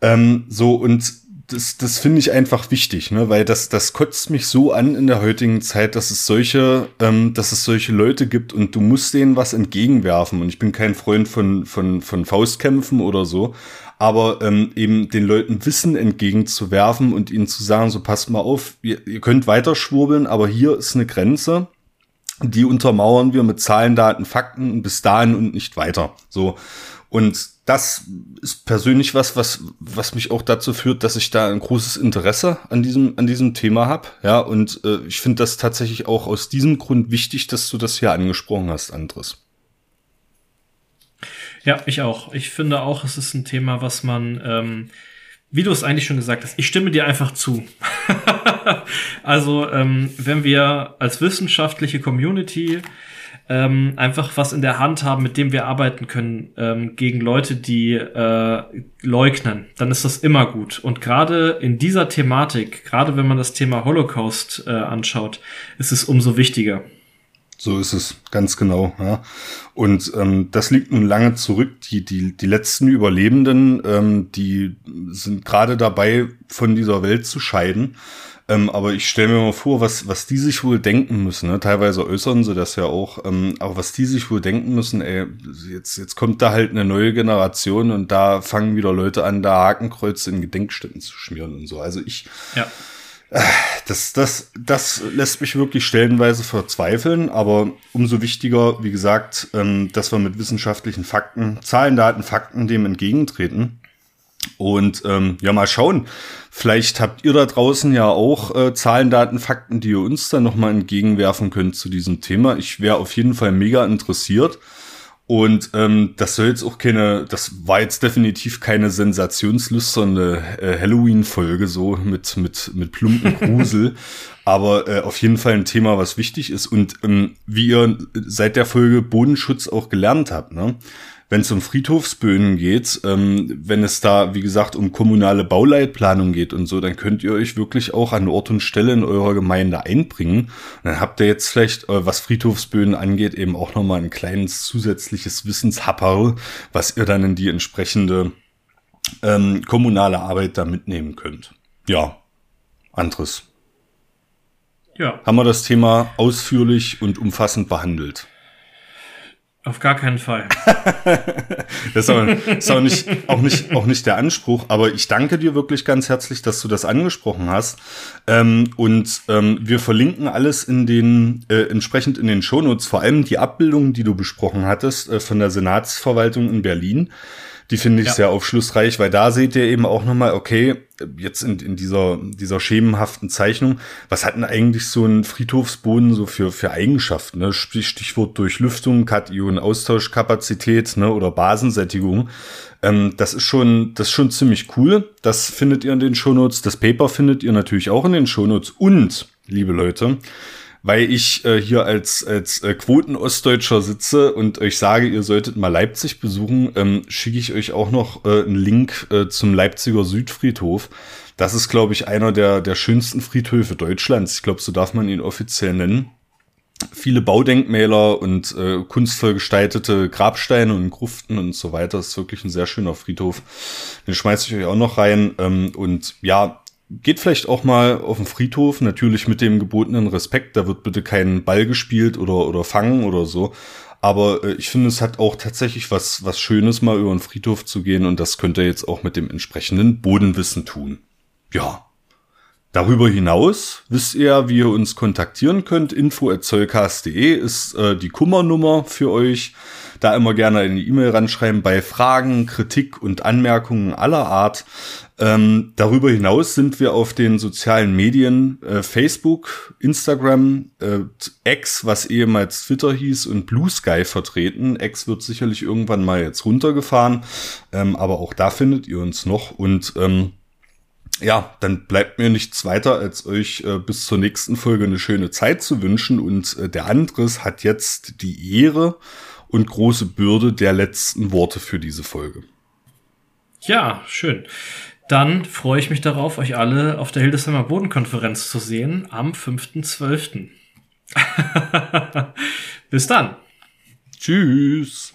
Ähm, so, und das, das finde ich einfach wichtig, ne? weil das, das kotzt mich so an in der heutigen Zeit, dass es solche, ähm, dass es solche Leute gibt und du musst denen was entgegenwerfen. Und ich bin kein Freund von, von, von Faustkämpfen oder so, aber ähm, eben den Leuten Wissen entgegenzuwerfen und ihnen zu sagen, so passt mal auf, ihr, ihr könnt weiter schwurbeln, aber hier ist eine Grenze die untermauern wir mit Zahlen, Daten, Fakten bis dahin und nicht weiter. So. Und das ist persönlich was, was, was mich auch dazu führt, dass ich da ein großes Interesse an diesem, an diesem Thema habe. Ja, und äh, ich finde das tatsächlich auch aus diesem Grund wichtig, dass du das hier angesprochen hast, Andres. Ja, ich auch. Ich finde auch, es ist ein Thema, was man, ähm, wie du es eigentlich schon gesagt hast, ich stimme dir einfach zu. also, ähm, wenn wir als wissenschaftliche Community ähm, einfach was in der Hand haben, mit dem wir arbeiten können ähm, gegen Leute, die äh, leugnen, dann ist das immer gut. Und gerade in dieser Thematik, gerade wenn man das Thema Holocaust äh, anschaut, ist es umso wichtiger. So ist es, ganz genau. Ja. Und ähm, das liegt nun lange zurück. Die, die, die letzten Überlebenden, ähm, die sind gerade dabei, von dieser Welt zu scheiden. Ähm, aber ich stelle mir mal vor, was, was die sich wohl denken müssen. Ne? Teilweise äußern sie das ja auch. Ähm, aber was die sich wohl denken müssen, ey, jetzt, jetzt kommt da halt eine neue Generation und da fangen wieder Leute an, da Hakenkreuze in Gedenkstätten zu schmieren und so. Also ich. Ja. Das, das, das lässt mich wirklich stellenweise verzweifeln, aber umso wichtiger, wie gesagt, ähm, dass wir mit wissenschaftlichen Fakten, Zahlen, Daten, Fakten dem entgegentreten. Und ähm, ja, mal schauen. Vielleicht habt ihr da draußen ja auch äh, Zahlen, Daten, Fakten, die ihr uns dann nochmal entgegenwerfen könnt zu diesem Thema. Ich wäre auf jeden Fall mega interessiert. Und ähm, das soll jetzt auch keine, das war jetzt definitiv keine sensationslüsterne äh, Halloween-Folge, so mit, mit, mit plumpen Grusel. aber äh, auf jeden Fall ein Thema, was wichtig ist. Und ähm, wie ihr seit der Folge Bodenschutz auch gelernt habt, ne? Wenn es um Friedhofsböden geht, ähm, wenn es da, wie gesagt, um kommunale Bauleitplanung geht und so, dann könnt ihr euch wirklich auch an Ort und Stelle in eurer Gemeinde einbringen. Und dann habt ihr jetzt vielleicht, äh, was Friedhofsböden angeht, eben auch nochmal ein kleines zusätzliches Wissenshapperl, was ihr dann in die entsprechende ähm, kommunale Arbeit da mitnehmen könnt. Ja, anderes. Ja. Haben wir das Thema ausführlich und umfassend behandelt. Auf gar keinen Fall. das ist, auch, ist auch, nicht, auch, nicht, auch nicht der Anspruch, aber ich danke dir wirklich ganz herzlich, dass du das angesprochen hast. Ähm, und ähm, wir verlinken alles in den äh, entsprechend in den Shownotes, vor allem die Abbildungen, die du besprochen hattest äh, von der Senatsverwaltung in Berlin. Die finde ich ja. sehr aufschlussreich, weil da seht ihr eben auch nochmal, okay, jetzt in, in dieser, dieser schemenhaften Zeichnung, was hat denn eigentlich so ein Friedhofsboden so für, für Eigenschaften? Ne? Stichwort Durchlüftung, Kation, Austauschkapazität ne? oder Basensättigung. Ähm, das ist schon, das ist schon ziemlich cool. Das findet ihr in den Shownotes. Das Paper findet ihr natürlich auch in den Shownotes. Und, liebe Leute, weil ich äh, hier als, als äh, Quoten-Ostdeutscher sitze und euch sage, ihr solltet mal Leipzig besuchen, ähm, schicke ich euch auch noch äh, einen Link äh, zum Leipziger Südfriedhof. Das ist, glaube ich, einer der, der schönsten Friedhöfe Deutschlands. Ich glaube, so darf man ihn offiziell nennen. Viele Baudenkmäler und äh, kunstvoll gestaltete Grabsteine und Gruften und so weiter. Das ist wirklich ein sehr schöner Friedhof. Den schmeiße ich euch auch noch rein. Ähm, und ja, geht vielleicht auch mal auf den Friedhof, natürlich mit dem gebotenen Respekt. Da wird bitte kein Ball gespielt oder, oder fangen oder so. Aber äh, ich finde, es hat auch tatsächlich was, was Schönes, mal über den Friedhof zu gehen. Und das könnt ihr jetzt auch mit dem entsprechenden Bodenwissen tun. Ja. Darüber hinaus wisst ihr, wie ihr uns kontaktieren könnt. info.zollcast.de ist äh, die Kummernummer für euch. Da immer gerne eine E-Mail ranschreiben bei Fragen, Kritik und Anmerkungen aller Art. Ähm, darüber hinaus sind wir auf den sozialen Medien äh, Facebook, Instagram, äh, X, was ehemals Twitter hieß, und Blue Sky vertreten. X wird sicherlich irgendwann mal jetzt runtergefahren, ähm, aber auch da findet ihr uns noch. Und ähm, ja, dann bleibt mir nichts weiter, als euch äh, bis zur nächsten Folge eine schöne Zeit zu wünschen. Und äh, der Andres hat jetzt die Ehre und große Bürde der letzten Worte für diese Folge. Ja, schön. Dann freue ich mich darauf, euch alle auf der Hildesheimer Bodenkonferenz zu sehen am 5.12. Bis dann. Tschüss.